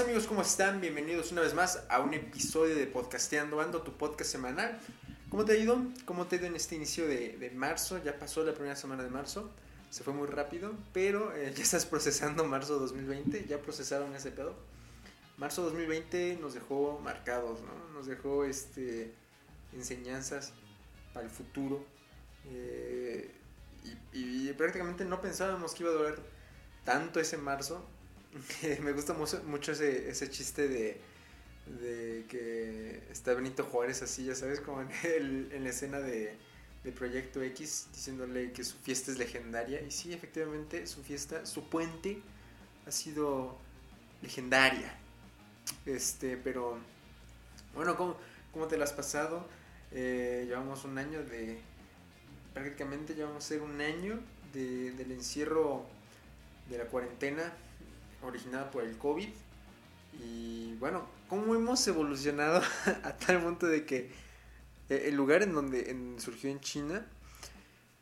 amigos? ¿Cómo están? Bienvenidos una vez más a un episodio de Podcasteando Ando, tu podcast semanal. ¿Cómo te ha ido? ¿Cómo te ha ido en este inicio de, marzo? Ya pasó la primera semana de marzo, se fue muy rápido, pero eh, ya estás procesando marzo 2020, ya procesaron ese pedo. Marzo 2020 nos dejó marcados, ¿no? Nos dejó este, enseñanzas para el futuro. Eh, y, y prácticamente no pensábamos que iba a durar tanto ese marzo me gusta mucho, ese, ese chiste de, de, que está Benito Juárez así, ya sabes, como en, la escena de, de, Proyecto X, diciéndole que su fiesta es legendaria. Y sí, efectivamente, su fiesta, su puente ha sido legendaria. Este, pero, bueno, ¿cómo, cómo te lo has pasado? Eh, llevamos un año de, prácticamente llevamos a ser un año de, del encierro de la cuarentena originada por el COVID. Y bueno, ¿cómo hemos evolucionado a tal punto de que eh, el lugar en donde surgió en China,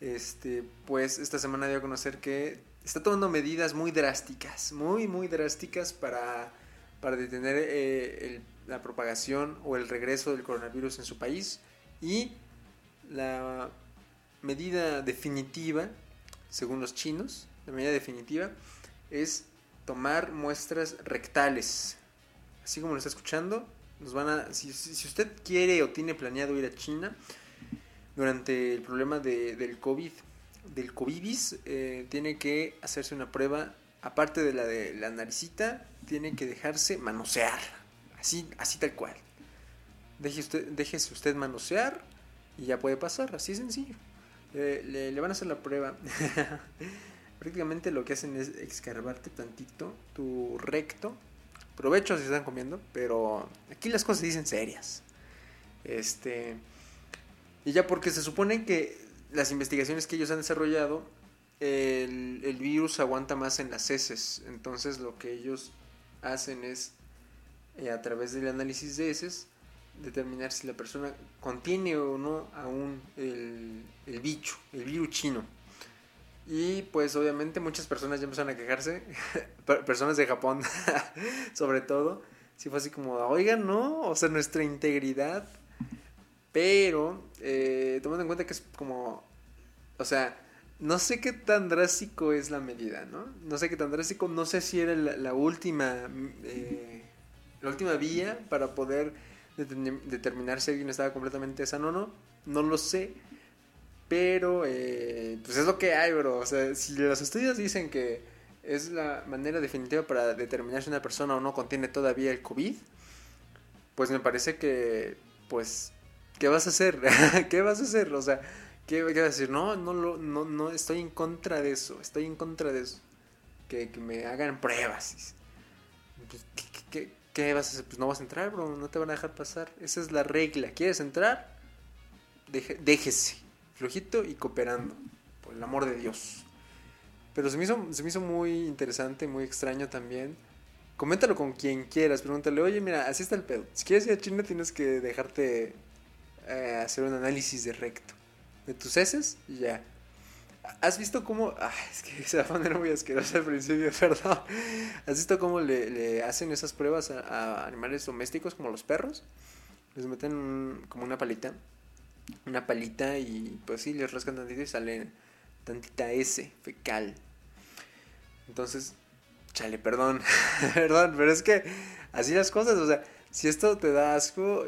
este, pues esta semana dio a conocer que está tomando medidas muy drásticas, muy, muy drásticas para, para detener eh, la propagación o el regreso del coronavirus en su país. Y la medida definitiva, según los chinos, la medida definitiva es tomar muestras rectales. Así como lo está escuchando, nos van a, si, usted quiere o tiene planeado ir a China durante el problema de, del COVID, del COVIDis, eh, tiene que hacerse una prueba, aparte de la de la naricita, tiene que dejarse manosear, así, así tal cual. Deje usted, déjese usted manosear y ya puede pasar, así es sencillo. le, le van a hacer la prueba. prácticamente lo que hacen es escarbarte tantito tu recto. Provecho si están comiendo, pero aquí las cosas se dicen serias. Este. Y ya porque se supone que las investigaciones que ellos han desarrollado, el, virus aguanta más en las heces. Entonces lo que ellos hacen es, eh, a través del análisis de heces, determinar si la persona contiene o no aún el bicho, el virus chino. Y pues obviamente muchas personas ya empezaron a quejarse, personas de Japón sobre todo, si fue así como, oigan, no, o sea, nuestra integridad, pero eh, tomando en cuenta que es como, o sea, no sé qué tan drástico es la medida, ¿no? No sé qué tan drástico, no sé si era la, última, eh, la última vía para poder determinar si alguien estaba completamente sano o no, no lo sé pero, eh, pues es lo que hay, bro. O sea, si los estudios dicen que es la manera definitiva para determinar si una persona o no contiene todavía el COVID, pues me parece que, pues, ¿qué vas a hacer? ¿Qué vas a hacer? O sea, ¿qué, vas a decir? No, no, no, no, estoy en contra de eso, estoy en contra de eso. Que, me hagan pruebas. Pues, ¿qué, vas a hacer? Pues no vas a entrar, bro, no te van a dejar pasar. Esa es la regla. ¿Quieres entrar? déjese flojito y cooperando, por el amor de Dios. Pero se me hizo, se me hizo muy interesante, muy extraño también. Coméntalo con quien quieras, pregúntale, oye, mira, así está el pedo. Si quieres ir a China tienes que dejarte eh, hacer un análisis de recto de tus heces y ya. ¿Has visto cómo.? Ah, es que se va a poner muy asqueroso al principio, perdón. ¿Has visto cómo le, hacen esas pruebas a, a, animales domésticos como los perros? Les meten como una palita una palita y pues sí, les rascan tantito y sale tantita S, fecal. Entonces, chale, perdón, perdón, pero es que así las cosas, o sea, si esto te da asco,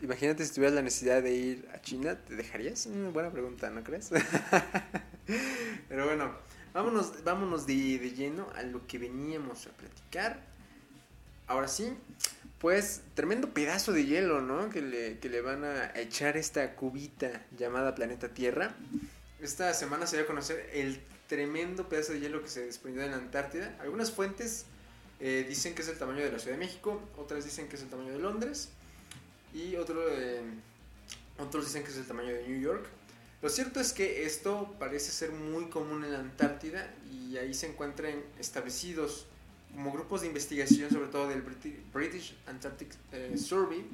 imagínate si tuvieras la necesidad de ir a China, ¿te dejarías? Una buena pregunta, ¿no crees? pero bueno, vámonos, vámonos de, de lleno a lo que veníamos a platicar. Ahora sí, pues tremendo pedazo de hielo, ¿no? Que le, que le van a echar esta cubita llamada planeta Tierra. Esta semana se dio a conocer el tremendo pedazo de hielo que se desprendió en la Antártida. Algunas fuentes eh, dicen que es el tamaño de la Ciudad de México, otras dicen que es el tamaño de Londres y otro, eh, otros dicen que es el tamaño de New York. Lo cierto es que esto parece ser muy común en la Antártida y ahí se encuentran establecidos como grupos de investigación, sobre todo del British Antarctic eh, Survey,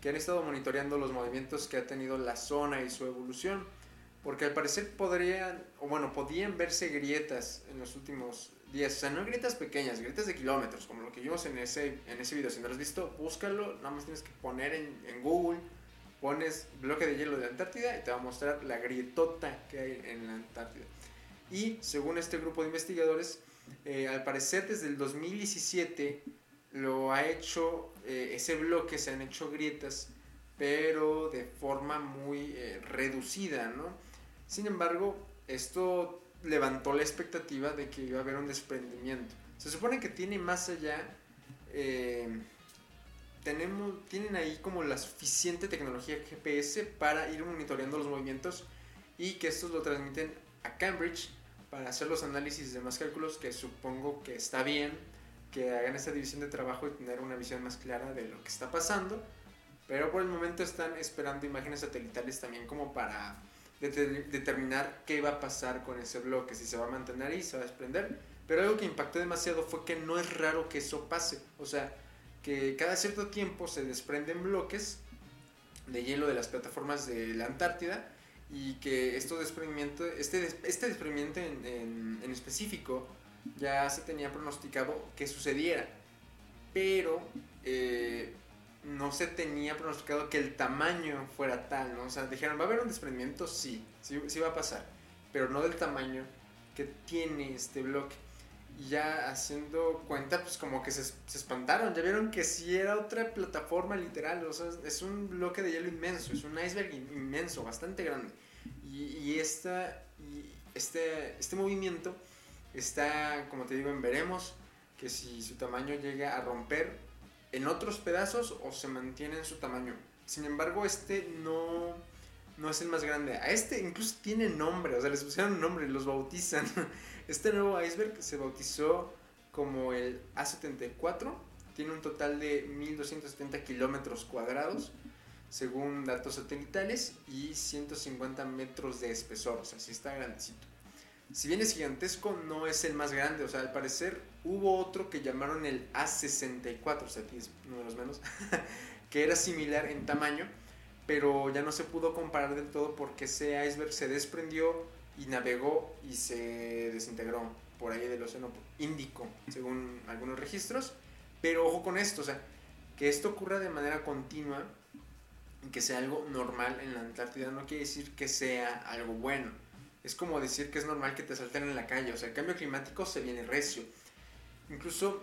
que han estado monitoreando los movimientos que ha tenido la zona y su evolución, porque al parecer podrían, o bueno, podían verse grietas en los últimos 10. O sea, no grietas pequeñas, grietas de kilómetros, como lo que vimos en ese, en ese video. Si no lo has visto, búscalo. Nada más tienes que poner en, en Google, pones bloque de hielo de Antártida y te va a mostrar la grietota que hay en la Antártida. Y según este grupo de investigadores, eh, al parecer desde el 2017 lo ha hecho, eh, ese bloque se han hecho grietas, pero de forma muy eh, reducida, ¿no? Sin embargo, esto levantó la expectativa de que iba a haber un desprendimiento. Se supone que tiene más allá, tenemos, tienen ahí como la suficiente tecnología GPS para ir monitoreando los movimientos y que estos lo transmiten a Cambridge para hacer los análisis de más cálculos, que supongo que está bien que hagan esta división de trabajo y tener una visión más clara de lo que está pasando. Pero por el momento están esperando imágenes satelitales también como para determinar qué va a pasar con ese bloque, si se va a mantener ahí, se va a desprender. Pero algo que impactó demasiado fue que no es raro que eso pase. O sea, que cada cierto tiempo se desprenden bloques de hielo de las plataformas de la Antártida y que estos desprendimiento, este, este desprendimiento en, en, específico ya se tenía pronosticado que sucediera, pero eh, no se tenía pronosticado que el tamaño fuera tal, ¿no? O sea, dijeron, ¿va a haber un desprendimiento? Sí, sí, sí va a pasar, pero no del tamaño que tiene este bloque. Y ya haciendo cuenta, pues como que se, se, espantaron. Ya vieron que sí era otra plataforma literal. O sea, es un bloque de hielo inmenso. Es un iceberg inmenso, bastante grande. Y, esta, este, este movimiento está, como te digo, en veremos. Que si su tamaño llega a romper en otros pedazos o se mantiene en su tamaño. Sin embargo, este no, no es el más grande. A este incluso tiene nombre. O sea, les pusieron nombre, los bautizan. Este nuevo iceberg se bautizó como el A74, tiene un total de 1270 kilómetros cuadrados, según datos satelitales, y 150 metros de espesor, o sea, sí está grandecito. Si bien es gigantesco, no es el más grande, o sea, al parecer hubo otro que llamaron el A64, o sea, es uno de los menos, que era similar en tamaño, pero ya no se pudo comparar del todo porque ese iceberg se desprendió y navegó y se desintegró por ahí del Océano Índico, según algunos registros. Pero ojo con esto, o sea, que esto ocurra de manera continua y que sea algo normal en la Antártida no quiere decir que sea algo bueno. Es como decir que es normal que te salten en la calle, o sea, el cambio climático se viene recio. Incluso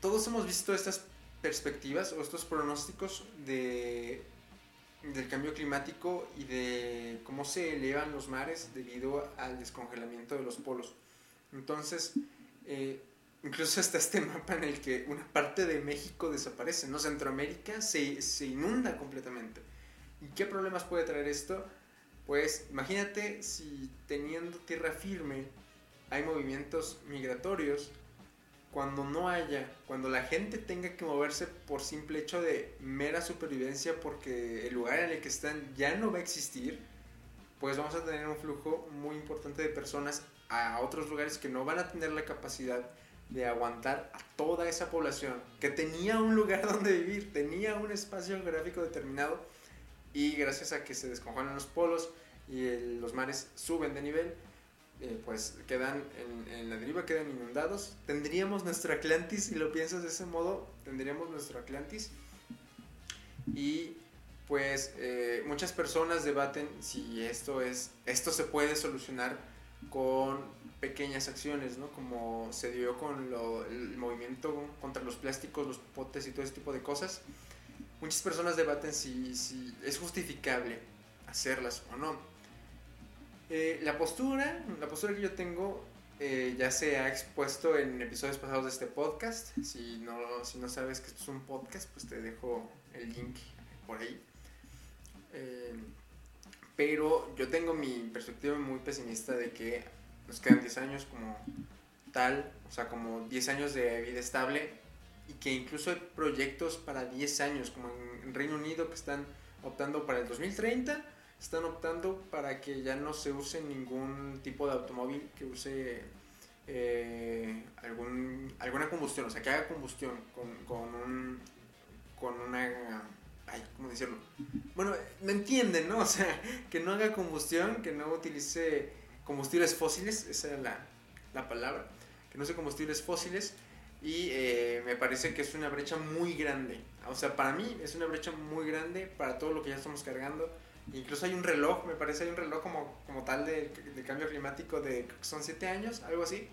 todos hemos visto estas perspectivas o estos pronósticos de del cambio climático y de cómo se elevan los mares debido al descongelamiento de los polos. Entonces, eh, incluso está este mapa en el que una parte de México desaparece, ¿no? Centroamérica se, se inunda completamente. ¿Y qué problemas puede traer esto? Pues imagínate si teniendo tierra firme hay movimientos migratorios, cuando no haya, cuando la gente tenga que moverse por simple hecho de mera supervivencia porque el lugar en el que están ya no va a existir, pues vamos a tener un flujo muy importante de personas a otros lugares que no van a tener la capacidad de aguantar a toda esa población que tenía un lugar donde vivir, tenía un espacio geográfico determinado y gracias a que se descongelan los polos y los mares suben de nivel, eh, pues quedan en, la deriva, quedan inundados. Tendríamos nuestro Atlantis, si lo piensas de ese modo, tendríamos nuestro Atlantis. Y pues eh, muchas personas debaten si esto, es, esto se puede solucionar con pequeñas acciones, ¿no? Como se dio con el movimiento contra los plásticos, los potes y todo ese tipo de cosas. Muchas personas debaten si, si es justificable hacerlas o no eh, la postura, la postura que yo tengo eh, ya se ha expuesto en episodios pasados de este podcast. Si no, si no sabes que esto es un podcast, pues te dejo el link por ahí. Eh, pero yo tengo mi perspectiva muy pesimista de que nos quedan 10 años como tal, o sea, como 10 años de vida estable y que incluso hay proyectos para 10 años, como en Reino Unido, que están optando para el 2030 están optando para que ya no se use ningún tipo de automóvil que use eh, algún, alguna combustión, o sea, que haga combustión con, con, un, con una... Ay, ¿cómo decirlo? Bueno, me entienden, ¿no? O sea, que no haga combustión, que no utilice combustibles fósiles, esa es la, la palabra, que no use combustibles fósiles y eh, me parece que es una brecha muy grande. O sea, para mí es una brecha muy grande para todo lo que ya estamos cargando. Incluso hay un reloj, me parece, hay un reloj como, como tal de, de cambio climático de, son 7 años, algo así.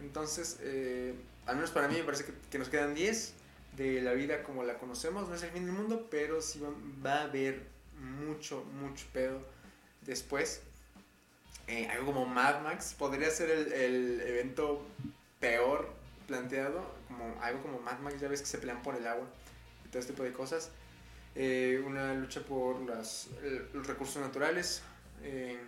Entonces, eh, al menos para mí me parece que, que, nos quedan 10 de la vida como la conocemos. No es el fin del mundo, pero sí va, va a haber mucho, mucho pedo después. Eh, algo como Mad Max podría ser el, el evento peor planteado, como algo como Mad Max, ya ves que se pelean por el agua y todo este tipo de cosas. Eh, una lucha por las, los recursos naturales. Eh,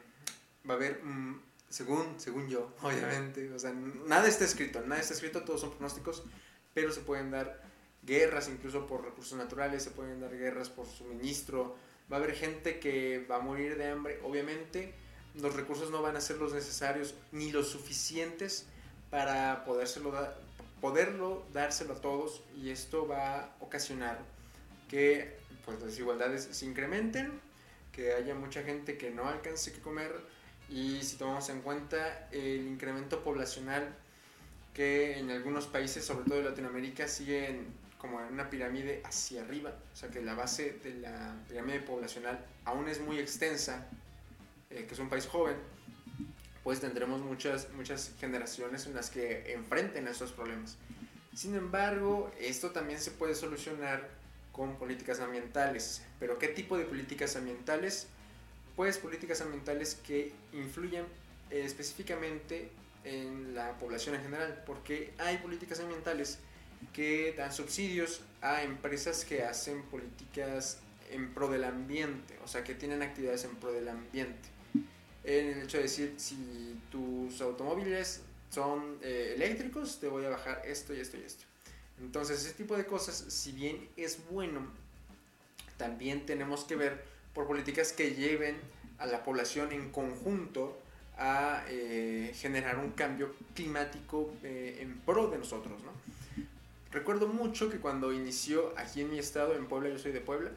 va a haber, mm, según, según yo, obviamente, o sea, nada está escrito, nada está escrito, todos son pronósticos, pero se pueden dar guerras incluso por recursos naturales, se pueden dar guerras por suministro, va a haber gente que va a morir de hambre, obviamente los recursos no van a ser los necesarios ni los suficientes para podérselo dar, poderlo dárselo a todos y esto va a ocasionar que pues, las desigualdades se incrementen, que haya mucha gente que no alcance que comer y si tomamos en cuenta el incremento poblacional que en algunos países, sobre todo de Latinoamérica, siguen como en una pirámide hacia arriba, o sea que la base de la pirámide poblacional aún es muy extensa, eh, que es un país joven, pues tendremos muchas, muchas generaciones en las que enfrenten estos problemas. Sin embargo, esto también se puede solucionar con políticas ambientales. ¿Pero qué tipo de políticas ambientales? Pues políticas ambientales que influyen eh, específicamente en la población en general, porque hay políticas ambientales que dan subsidios a empresas que hacen políticas en pro del ambiente, o sea, que tienen actividades en pro del ambiente en el hecho de decir, si tus automóviles son eh, eléctricos, te voy a bajar esto y esto y esto. Entonces, ese tipo de cosas, si bien es bueno, también tenemos que ver por políticas que lleven a la población en conjunto a eh, generar un cambio climático eh, en pro de nosotros. ¿no? Recuerdo mucho que cuando inició aquí en mi estado, en Puebla, yo soy de Puebla,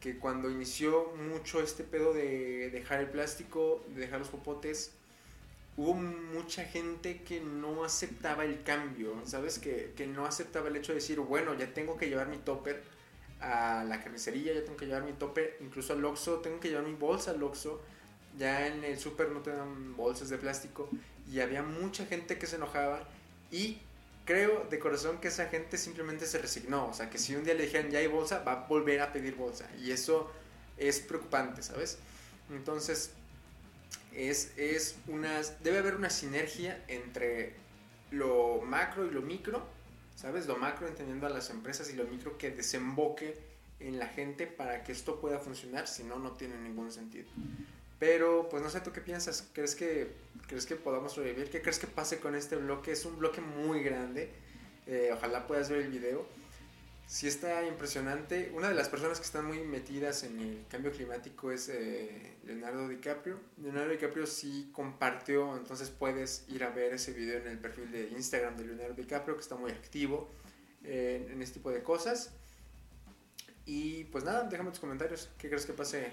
que cuando inició mucho este pedo de dejar el plástico, de dejar los popotes, hubo mucha gente que no aceptaba el cambio, ¿sabes? Que, que, no aceptaba el hecho de decir, bueno, ya tengo que llevar mi topper a la carnicería, ya tengo que llevar mi topper incluso al Oxxo, tengo que llevar mi bolsa al Oxxo, ya en el súper no te dan bolsas de plástico y había mucha gente que se enojaba y creo de corazón que esa gente simplemente se resignó. O sea, que si un día le dijeran ya hay bolsa, va a volver a pedir bolsa. Y eso es preocupante, ¿sabes? Entonces, es, es una, debe haber una sinergia entre lo macro y lo micro, ¿sabes? Lo macro entendiendo a las empresas y lo micro que desemboque en la gente para que esto pueda funcionar, si no, no tiene ningún sentido. Pero, pues no sé, ¿tú qué piensas? ¿Crees que, ¿crees que podamos sobrevivir? ¿Qué crees que pase con este bloque? Es un bloque muy grande. Eh, ojalá puedas ver el video. Sí está impresionante. Una de las personas que están muy metidas en el cambio climático es eh, Leonardo DiCaprio. Leonardo DiCaprio sí compartió, entonces puedes ir a ver ese video en el perfil de Instagram de Leonardo DiCaprio, que está muy activo eh, en este tipo de cosas. Y pues nada, déjame tus comentarios. ¿Qué crees que pase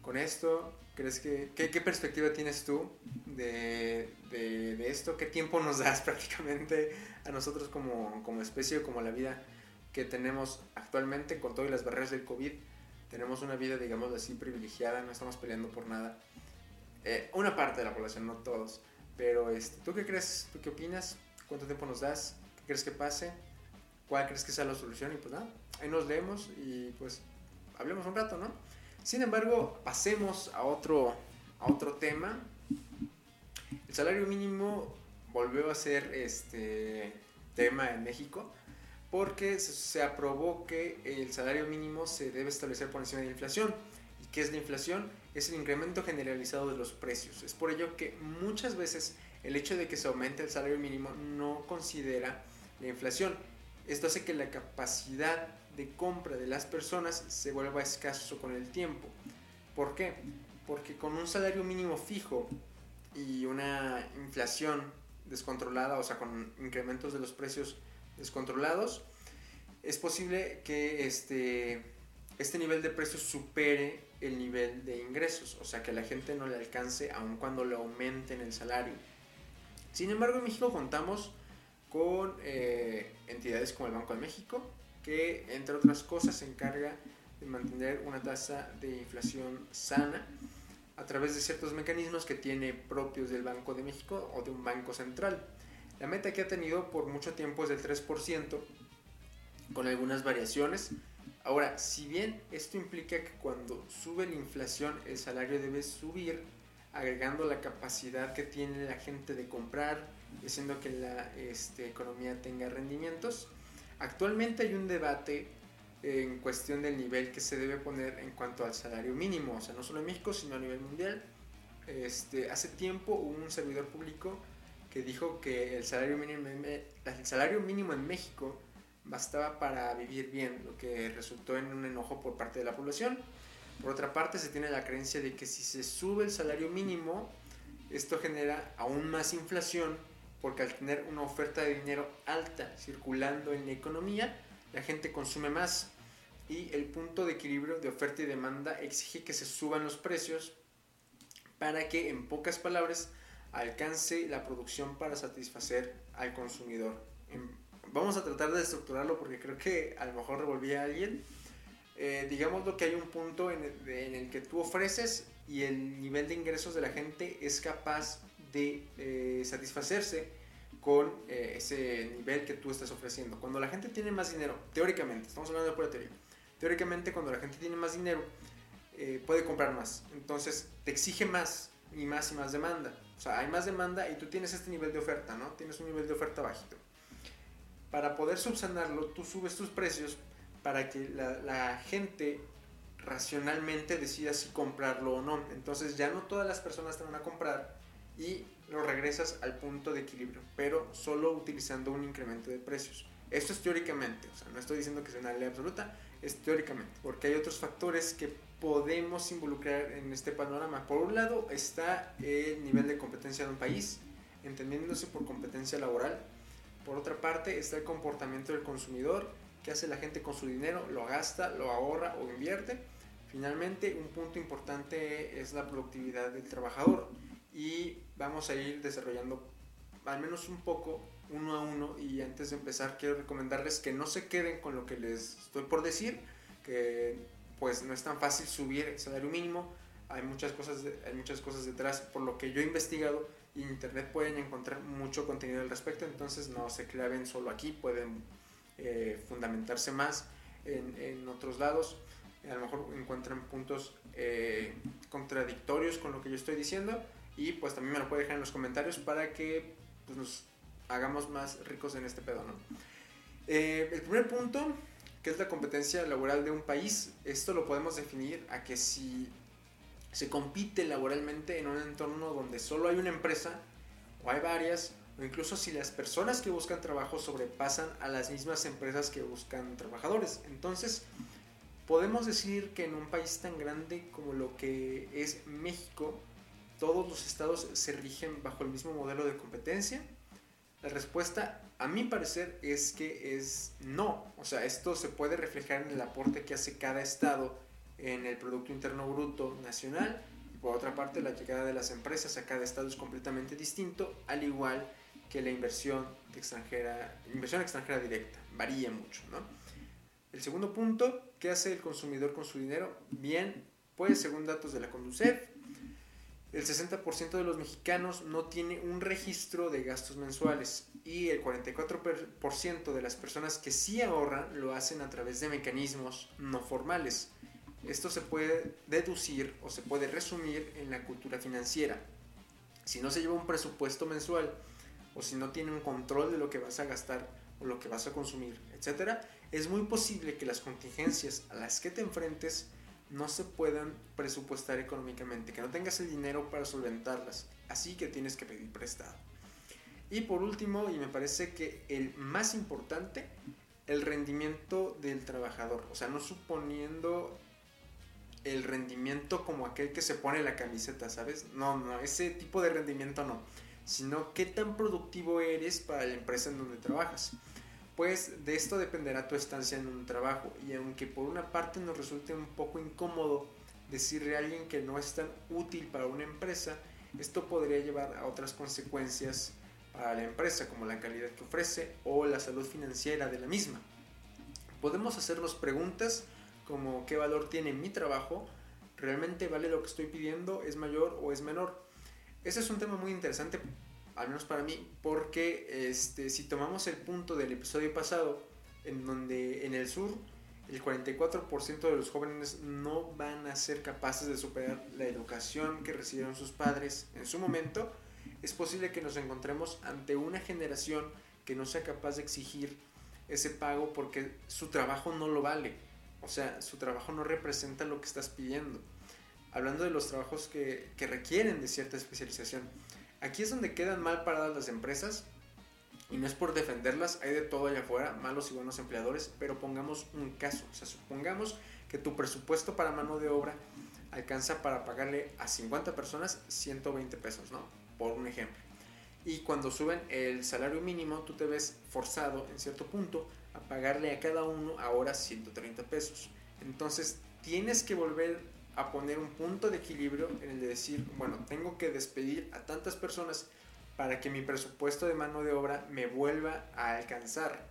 con esto? ¿Crees que, qué, perspectiva tienes tú de, de, de, esto? ¿Qué tiempo nos das prácticamente a nosotros como, como especie o como la vida que tenemos actualmente con todas las barreras del COVID? Tenemos una vida, digamos así, privilegiada, no estamos peleando por nada. Eh, una parte de la población, no todos. Pero, este, ¿tú qué crees? ¿Tú qué opinas? ¿Cuánto tiempo nos das? ¿Qué crees que pase? ¿Cuál crees que sea la solución? Y pues nada, ahí nos leemos y pues hablemos un rato, ¿no? Sin embargo, pasemos a otro, a otro tema. El salario mínimo volvió a ser este tema en México porque se aprobó que el salario mínimo se debe establecer por encima de la inflación. ¿Y qué es la inflación? Es el incremento generalizado de los precios. Es por ello que muchas veces el hecho de que se aumente el salario mínimo no considera la inflación. Esto hace que la capacidad de compra de las personas se vuelva escaso con el tiempo. ¿Por qué? Porque con un salario mínimo fijo y una inflación descontrolada, o sea, con incrementos de los precios descontrolados, es posible que este, este nivel de precios supere el nivel de ingresos, o sea, que la gente no le alcance aun cuando le aumenten el salario. Sin embargo, en México contamos con eh, entidades como el Banco de México, que entre otras cosas se encarga de mantener una tasa de inflación sana a través de ciertos mecanismos que tiene propios del Banco de México o de un banco central. La meta que ha tenido por mucho tiempo es del 3%, con algunas variaciones. Ahora, si bien esto implica que cuando sube la inflación el salario debe subir, agregando la capacidad que tiene la gente de comprar haciendo que la este, economía tenga rendimientos, actualmente hay un debate en cuestión del nivel que se debe poner en cuanto al salario mínimo, o sea, no solo en México, sino a nivel mundial. Este, hace tiempo un servidor público que dijo que el salario mínimo, el salario mínimo en México bastaba para vivir bien, lo que resultó en un enojo por parte de la población. Por otra parte, se tiene la creencia de que si se sube el salario mínimo, esto genera aún más inflación, porque al tener una oferta de dinero alta circulando en la economía, la gente consume más y el punto de equilibrio de oferta y demanda exige que se suban los precios para que, en pocas palabras, alcance la producción para satisfacer al consumidor. Vamos a tratar de estructurarlo porque creo que a lo mejor revolví a alguien. Eh, digamos lo que hay un punto en el, que tú ofreces y el nivel de ingresos de la gente es capaz de eh, satisfacerse con eh, ese nivel que tú estás ofreciendo. Cuando la gente tiene más dinero, teóricamente, estamos hablando de pura teoría, teóricamente cuando la gente tiene más dinero, eh, puede comprar más. Entonces te exige más y más y más demanda. Sea, hay más demanda y tú tienes este nivel de oferta, ¿no? Tienes un nivel de oferta bajito. Para poder subsanarlo, tú subes tus precios para que la, la gente racionalmente decida si comprarlo o no. Entonces ya no todas las personas te van a comprar y lo regresas al punto de equilibrio, pero solo utilizando un incremento de precios. Esto es teóricamente, o sea, no estoy diciendo que sea una ley absoluta, es teóricamente, porque hay otros factores que podemos involucrar en este panorama. Por un lado está el nivel de competencia de un país, entendiéndose por competencia laboral. Por otra parte está el comportamiento del consumidor, qué hace la gente con su dinero, lo gasta, lo ahorra o invierte. Finalmente, un punto importante es la productividad del trabajador y vamos a ir desarrollando al menos un poco uno a uno y antes de empezar quiero recomendarles que no se queden con lo que les estoy por decir, que pues no es tan fácil subir el salario mínimo, hay muchas cosas, hay muchas cosas detrás. Por lo que yo he investigado en internet pueden encontrar mucho contenido al respecto, entonces no se claven solo aquí, pueden eh, fundamentarse más en, en, otros lados, a lo mejor encuentran puntos eh, contradictorios con lo que yo estoy diciendo y pues también me lo puede dejar en los comentarios para que pues, nos hagamos más ricos en este pedo, ¿no? Eh, el primer punto, que es la competencia laboral de un país, esto lo podemos definir a que si se compite laboralmente en un entorno donde solo hay una empresa o hay varias, o incluso si las personas que buscan trabajo sobrepasan a las mismas empresas que buscan trabajadores. Entonces, podemos decir que en un país tan grande como lo que es México, todos los estados se rigen bajo el mismo modelo de competencia? La respuesta, a mi parecer, es que es no. O sea, esto se puede reflejar en el aporte que hace cada estado en el Producto Interno Bruto Nacional. Y por otra parte, la llegada de las empresas a cada estado es completamente distinto, al igual que la inversión extranjera, inversión extranjera directa. Varía mucho, ¿no? El segundo punto, ¿qué hace el consumidor con su dinero? Bien, pues según datos de la Conducef, el 60% de los mexicanos no tiene un registro de gastos mensuales y el 44% de las personas que sí ahorran lo hacen a través de mecanismos no formales. Esto se puede deducir o se puede resumir en la cultura financiera. Si no se lleva un presupuesto mensual o si no tiene un control de lo que vas a gastar o lo que vas a consumir, etc., es muy posible que las contingencias a las que te enfrentes no se puedan presupuestar económicamente, que no tengas el dinero para solventarlas, así que tienes que pedir prestado. Y por último, y me parece que el más importante, el rendimiento del trabajador, o sea, no suponiendo el rendimiento como aquel que se pone la camiseta, ¿sabes? No, no, ese tipo de rendimiento no, sino qué tan productivo eres para la empresa en donde trabajas pues de esto dependerá tu estancia en un trabajo y aunque por una parte nos resulte un poco incómodo decirle a alguien que no es tan útil para una empresa, esto podría llevar a otras consecuencias para la empresa, como la calidad que ofrece o la salud financiera de la misma. Podemos hacernos preguntas como qué valor tiene mi trabajo, realmente vale lo que estoy pidiendo, es mayor o es menor. Ese es un tema muy interesante, al menos para mí, porque este, si tomamos el punto del episodio pasado, en donde en el sur el 44% de los jóvenes no van a ser capaces de superar la educación que recibieron sus padres en su momento, es posible que nos encontremos ante una generación que no sea capaz de exigir ese pago porque su trabajo no lo vale. O sea, su trabajo no representa lo que estás pidiendo. Hablando de los trabajos que, que requieren de cierta especialización. Aquí es donde quedan mal paradas las empresas y no es por defenderlas, hay de todo allá afuera, malos y buenos empleadores, pero pongamos un caso, o sea, supongamos que tu presupuesto para mano de obra alcanza para pagarle a 50 personas 120 pesos, ¿no? Por un ejemplo. Y cuando suben el salario mínimo, tú te ves forzado en cierto punto a pagarle a cada uno ahora 130 pesos. Entonces tienes que volver a poner un punto de equilibrio en el de decir, bueno, tengo que despedir a tantas personas para que mi presupuesto de mano de obra me vuelva a alcanzar,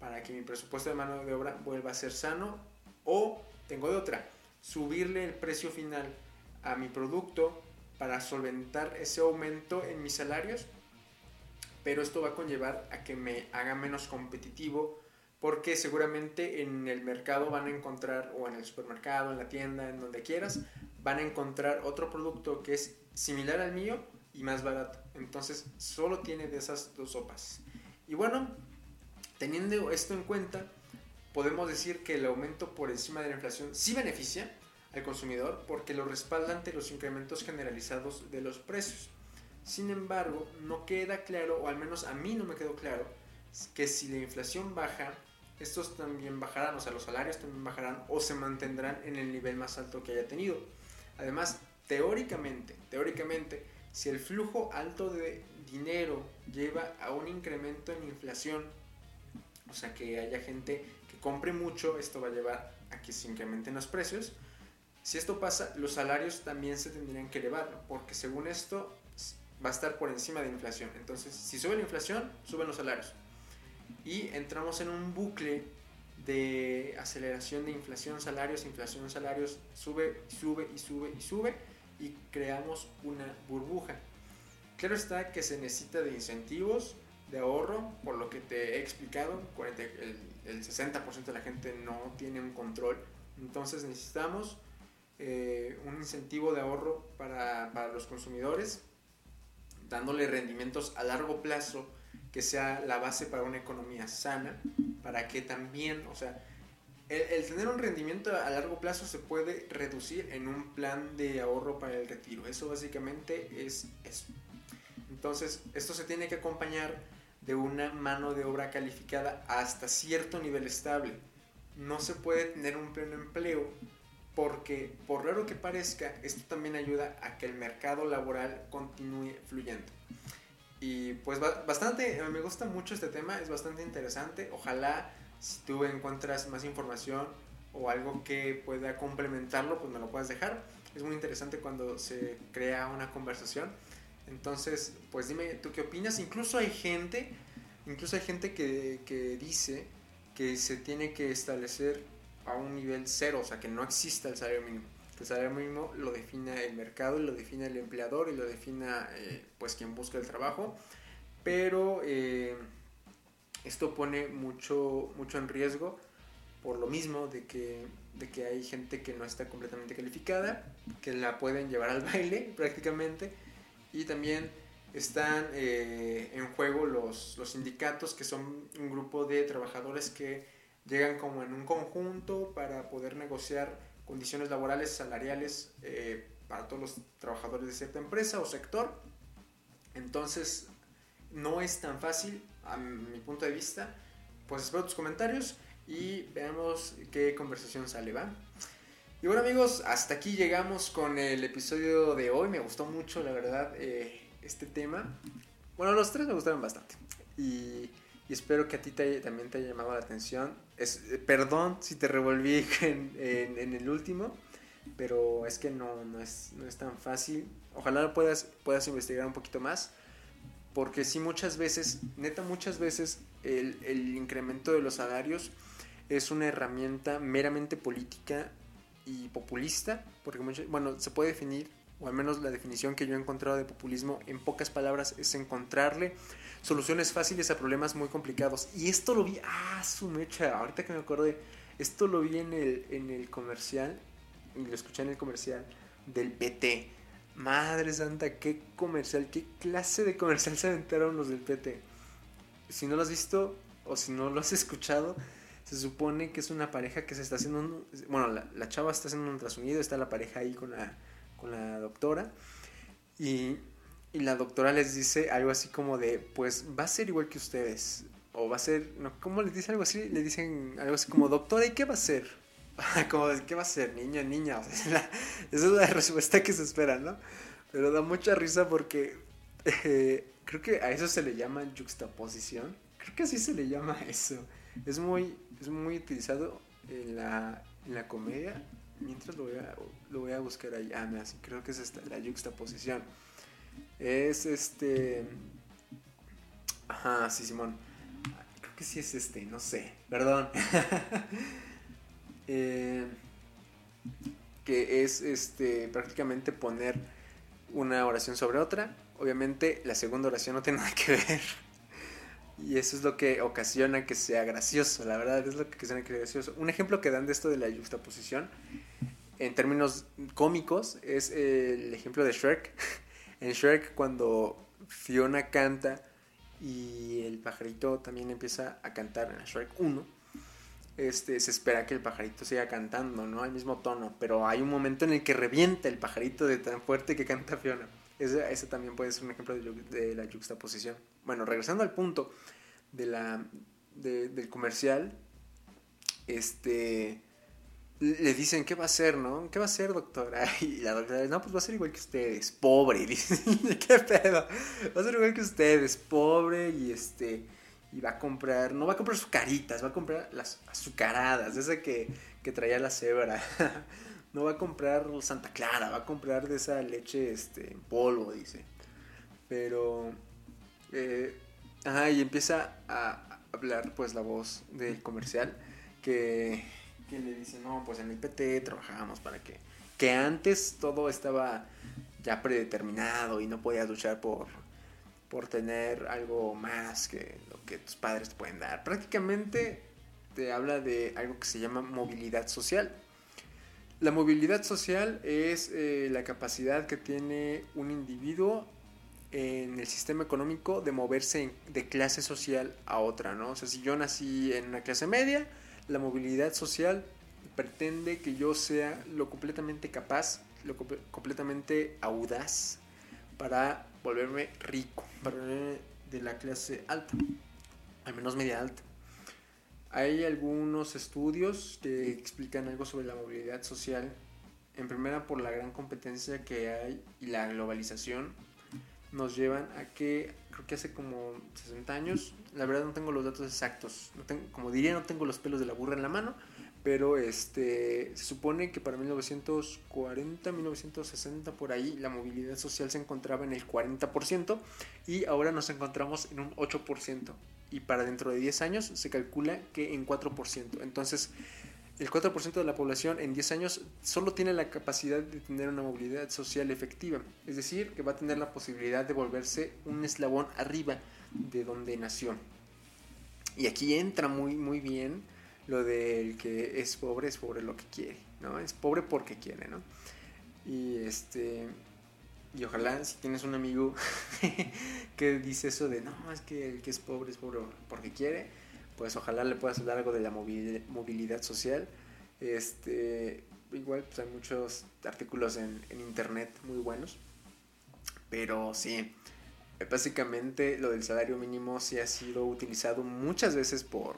para que mi presupuesto de mano de obra vuelva a ser sano o tengo de otra, subirle el precio final a mi producto para solventar ese aumento en mis salarios, pero esto va a conllevar a que me haga menos competitivo porque seguramente en el mercado van a encontrar, o en el supermercado, en la tienda, en donde quieras, van a encontrar otro producto que es similar al mío, y más barato. Entonces solo tiene de esas dos sopas. Y bueno, teniendo esto en cuenta, podemos decir que el aumento por encima de la inflación sí beneficia al consumidor porque lo respalda ante los incrementos generalizados de los precios. Sin embargo, no queda claro, o al menos a mí no me quedó claro, que si la inflación baja, estos también bajarán, o sea, los salarios también bajarán o se mantendrán en el nivel más alto que haya tenido. Además, teóricamente, teóricamente, si el flujo alto de dinero lleva a un incremento en inflación, o sea que haya gente que compre mucho, esto va a llevar a que se incrementen los precios. Si esto pasa, los salarios también se tendrían que elevar, porque según esto va a estar por encima de la inflación. Entonces, si sube la inflación, suben los salarios. Y entramos en un bucle de aceleración de inflación, salarios, inflación, salarios, sube, sube y sube y sube y creamos una burbuja. Claro está que se necesita de incentivos, de ahorro, por lo que te he explicado, el, 60% de la gente no tiene un control, entonces necesitamos eh, un incentivo de ahorro para, para los consumidores, dándole rendimientos a largo plazo que sea la base para una economía sana, para que también, o sea, el, tener un rendimiento a largo plazo se puede reducir en un plan de ahorro para el retiro. Eso básicamente es eso. Entonces, esto se tiene que acompañar de una mano de obra calificada hasta cierto nivel estable. No se puede tener un pleno empleo porque, por raro que parezca, esto también ayuda a que el mercado laboral continúe fluyendo. Y pues bastante, me gusta mucho este tema, es bastante interesante. Ojalá si tú encuentras más información o algo que pueda complementarlo, pues me lo puedes dejar. Es muy interesante cuando se crea una conversación. Entonces, pues dime, ¿tú qué opinas? Incluso hay gente, incluso hay gente que, que dice que se tiene que establecer a un nivel cero, o sea, que no exista el salario mínimo. El salario mínimo lo define el mercado, lo define el empleador y lo defina eh, pues quien busca el trabajo. Pero eh, esto pone mucho, mucho en riesgo por lo mismo de que, de que hay gente que no está completamente calificada, que la pueden llevar al baile prácticamente, y también están eh, en juego los, los sindicatos, que son un grupo de trabajadores que llegan como en un conjunto para poder negociar condiciones laborales, salariales eh, para todos los trabajadores de cierta empresa o sector. Entonces, no es tan fácil a mi punto de vista. Pues espero tus comentarios y veamos qué conversación sale, ¿va? Y bueno amigos, hasta aquí llegamos con el episodio de hoy. Me gustó mucho, la verdad, eh, este tema. Bueno, los tres me gustaron bastante. Y, espero que a ti también te haya llamado la atención. Es, eh, perdón si te revolví en, el último, pero es que no, no, es, no es tan fácil. Ojalá puedas, puedas investigar un poquito más porque sí muchas veces, neta muchas veces, el, el incremento de los salarios es una herramienta meramente política y populista, porque bueno, se puede definir, o al menos la definición que yo he encontrado de populismo en pocas palabras es encontrarle soluciones fáciles a problemas muy complicados. Y esto lo vi, ah, su mecha, ahorita que me acordé, esto lo vi en el, en el comercial, y lo escuché en el comercial del PT. Madre santa, qué comercial, qué clase de comercial se aventaron los del PT. Si no lo has visto o si no lo has escuchado, se supone que es una pareja que se está haciendo bueno la, chava está haciendo un ultrasonido está la pareja ahí con la con la doctora y, y, la doctora les dice algo así como de pues va a ser igual que ustedes o va a ser no cómo les dice algo así le dicen algo así como doctora y qué va a ser como qué va a ser niño niña esa es la respuesta que se espera no pero da mucha risa porque eh, creo que a eso se le llama juxtaposición creo que así se le llama eso. Es muy, es muy utilizado en la, en la comedia. Mientras lo voy, a, lo voy a buscar ahí. Ah, mira, sí, creo que es esta, la juxtaposición. Es este. Ajá, sí, Simón. Creo que sí es este, no sé. Perdón. eh, que es este prácticamente poner una oración sobre otra. Obviamente la segunda oración no tiene nada que ver y eso es lo que ocasiona que sea gracioso, la verdad, es lo que ocasiona que sea gracioso. Un ejemplo que dan de esto de la juxtaposición, en términos cómicos, es el ejemplo de Shrek. En Shrek, cuando Fiona canta y el pajarito también empieza a cantar en Shrek 1, este, se espera que el pajarito siga cantando, ¿no? Al mismo tono, pero hay un momento en el que revienta el pajarito de tan fuerte que canta Fiona. Ese, también puede ser un ejemplo de, la juxtaposición. Bueno, regresando al punto de la, del comercial, este, le dicen, ¿qué va a hacer, no? ¿Qué va a hacer, doctora? Y la doctora dice, no, pues va a ser igual que ustedes, pobre. Dice, ¿qué pedo? Va a ser igual que ustedes, pobre y este... Y va a comprar, no va a comprar sus caritas, va a comprar las azucaradas, esa que, que traía la cebra. no va a comprar Santa Clara, va a comprar de esa leche este, en polvo, dice. Pero, eh, ajá, y empieza a hablar pues la voz del comercial que, que le dice, no, pues en el PT trabajábamos para que, que antes todo estaba ya predeterminado y no podías luchar por, por tener algo más que lo que tus padres te pueden dar. Prácticamente te habla de algo que se llama movilidad social la movilidad social es eh, la capacidad que tiene un individuo en el sistema económico de moverse de clase social a otra, ¿no? O sea, si yo nací en una clase media, la movilidad social pretende que yo sea lo completamente capaz, lo completamente audaz para volverme rico, para volverme de la clase alta, al menos media alta. Hay algunos estudios que explican algo sobre la movilidad social. En primera, por la gran competencia que hay y la globalización, nos llevan a que, creo que hace como 60 años, la verdad no tengo los datos exactos, no tengo, como diría, no tengo los pelos de la burra en la mano, pero este, se supone que para 1940, 1960, por ahí, la movilidad social se encontraba en el 40% y ahora nos encontramos en un 8% y para dentro de 10 años se calcula que en 4%. Entonces, el 4% de la población en 10 años solo tiene la capacidad de tener una movilidad social efectiva, es decir, que va a tener la posibilidad de volverse un eslabón arriba de donde nació. Y aquí entra muy, muy bien lo del que es pobre, es pobre lo que quiere, ¿no? Es pobre porque quiere, ¿no? Y este y ojalá si tienes un amigo que dice eso de, no, es que el que es pobre es pobre porque quiere, pues ojalá le puedas hablar algo de la movilidad social. Este, igual pues hay muchos artículos en, internet muy buenos. Pero sí, básicamente lo del salario mínimo sí ha sido utilizado muchas veces por,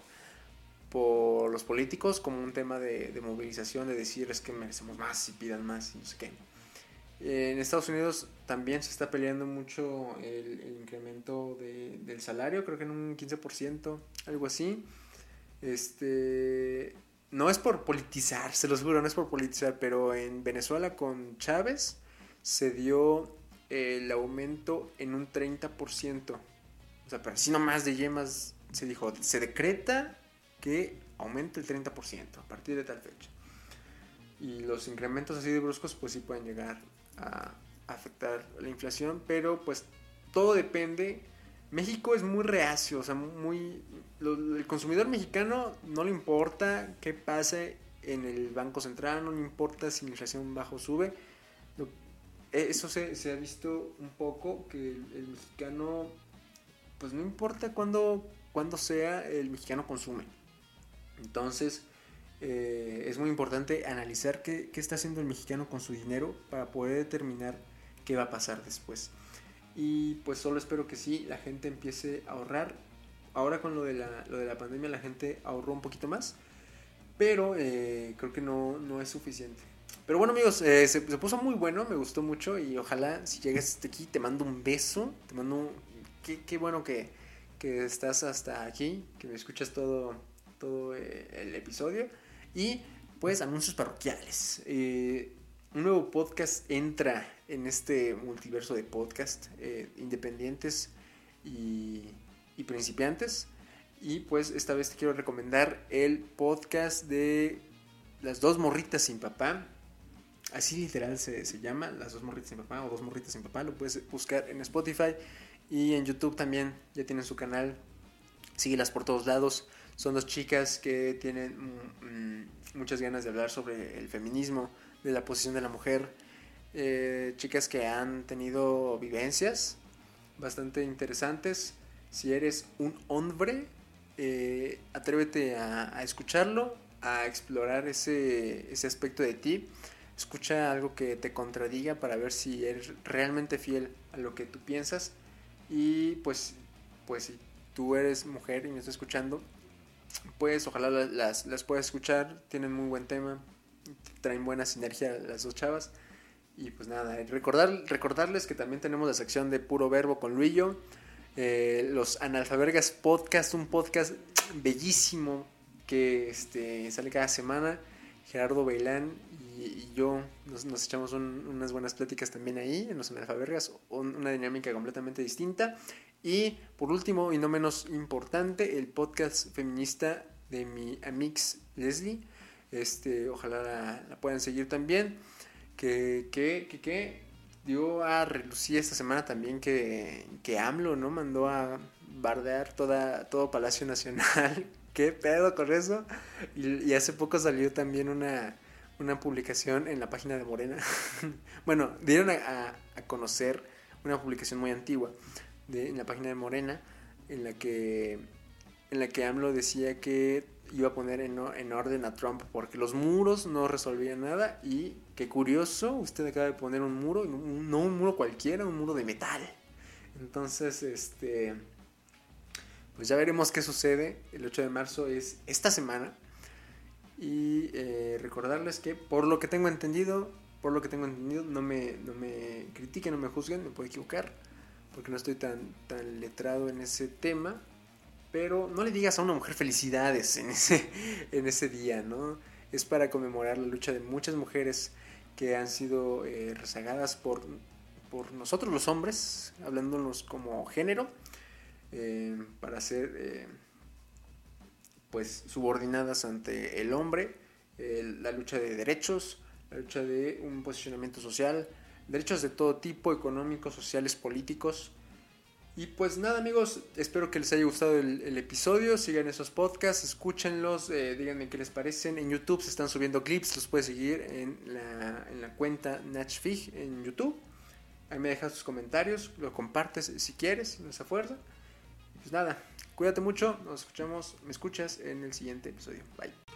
por los políticos como un tema de, de movilización, de decir es que merecemos más y pidan más y no sé qué en Estados Unidos también se está peleando mucho el, incremento del salario, creo que en un 15%, algo así. Este, no es por politizar, se lo juro, no es por politizar, pero en Venezuela con Chávez se dio el aumento en un 30%. O sea, pero así nomás de yemas se dijo, se decreta que aumente el 30% a partir de tal fecha. Y los incrementos así de bruscos pues sí pueden llegar a afectar la inflación, pero pues todo depende. México es muy reacio, o sea, muy... el consumidor mexicano no le importa qué pase en el Banco Central, no le importa si la inflación baja o sube. Eso se, ha visto un poco, que el, mexicano, pues no importa cuándo, cuándo sea, el mexicano consume. Entonces, eh, es muy importante analizar qué, está haciendo el mexicano con su dinero para poder determinar qué va a pasar después. Y pues solo espero que sí, la gente empiece a ahorrar. Ahora con lo de la, lo de la pandemia la gente ahorró un poquito más, pero eh, creo que no, no, es suficiente. Pero bueno amigos, eh, se, puso muy bueno, me gustó mucho y ojalá si llegas hasta aquí te mando un beso, te mando un... Qué, qué bueno que, que estás hasta aquí, que me escuchas todo, todo el episodio. Y pues anuncios parroquiales. Eh, un nuevo podcast entra en este multiverso de podcast eh, independientes y, principiantes. Y pues esta vez te quiero recomendar el podcast de Las dos morritas sin papá. Así literal se, se llama, Las dos morritas sin papá o dos morritas sin papá. Lo puedes buscar en Spotify y en YouTube también. Ya tienen su canal. Síguelas por todos lados. Son dos chicas que tienen mm, muchas ganas de hablar sobre el feminismo, de la posición de la mujer. Eh, chicas que han tenido vivencias bastante interesantes. Si eres un hombre, eh, atrévete a, escucharlo, a explorar ese, ese aspecto de ti. Escucha algo que te contradiga para ver si eres realmente fiel a lo que tú piensas. Y pues, pues si tú eres mujer y me estás escuchando, pues ojalá las, las puedas escuchar, tienen muy buen tema, traen buena sinergia las dos chavas. Y pues nada, recordar, recordarles que también tenemos la sección de puro verbo con Luillo, eh, los Analfabergas Podcast, un podcast bellísimo que este, sale cada semana. Gerardo Bailán y, yo nos, echamos unas buenas pláticas también ahí en los Analfabergas, una dinámica completamente distinta. Y por último y no menos importante, el podcast feminista de mi amix Leslie. Este, ojalá la, puedan seguir también. Que, que, que, que dio a relucir esta semana también que, que AMLO, ¿no? Mandó a bardear toda, todo Palacio Nacional. ¿Qué pedo con eso? Y, hace poco salió también una, una publicación en la página de Morena. bueno, dieron a, a conocer una publicación muy antigua en la página de Morena, en la que, en la que AMLO decía que iba a poner en, en orden a Trump porque los muros no resolvían nada y qué curioso, usted acaba de poner un muro, no un muro cualquiera, un muro de metal. Entonces, este, pues ya veremos qué sucede. El 8 de marzo es esta semana. Y eh, recordarles que por lo que tengo entendido, por lo que tengo entendido, no me, no me critiquen, no me juzguen, me puedo equivocar porque no estoy tan, tan letrado en ese tema. Pero no le digas a una mujer felicidades en ese, en ese día, ¿no? Es para conmemorar la lucha de muchas mujeres que han sido eh, rezagadas por, por nosotros los hombres, hablándonos como género, eh, para ser eh, pues subordinadas ante el hombre, la lucha de derechos, la lucha de un posicionamiento social, derechos de todo tipo, económicos, sociales, políticos. Y pues nada amigos, espero que les haya gustado el, episodio, sigan esos podcasts, escúchenlos, eh, díganme qué les parecen. En YouTube se están subiendo clips, los puedes seguir en la, en la cuenta Natchfig en YouTube. Ahí me dejas tus comentarios, lo compartes si quieres, no fuerza. Pues nada, cuídate mucho, nos escuchamos, me escuchas en el siguiente episodio. Bye.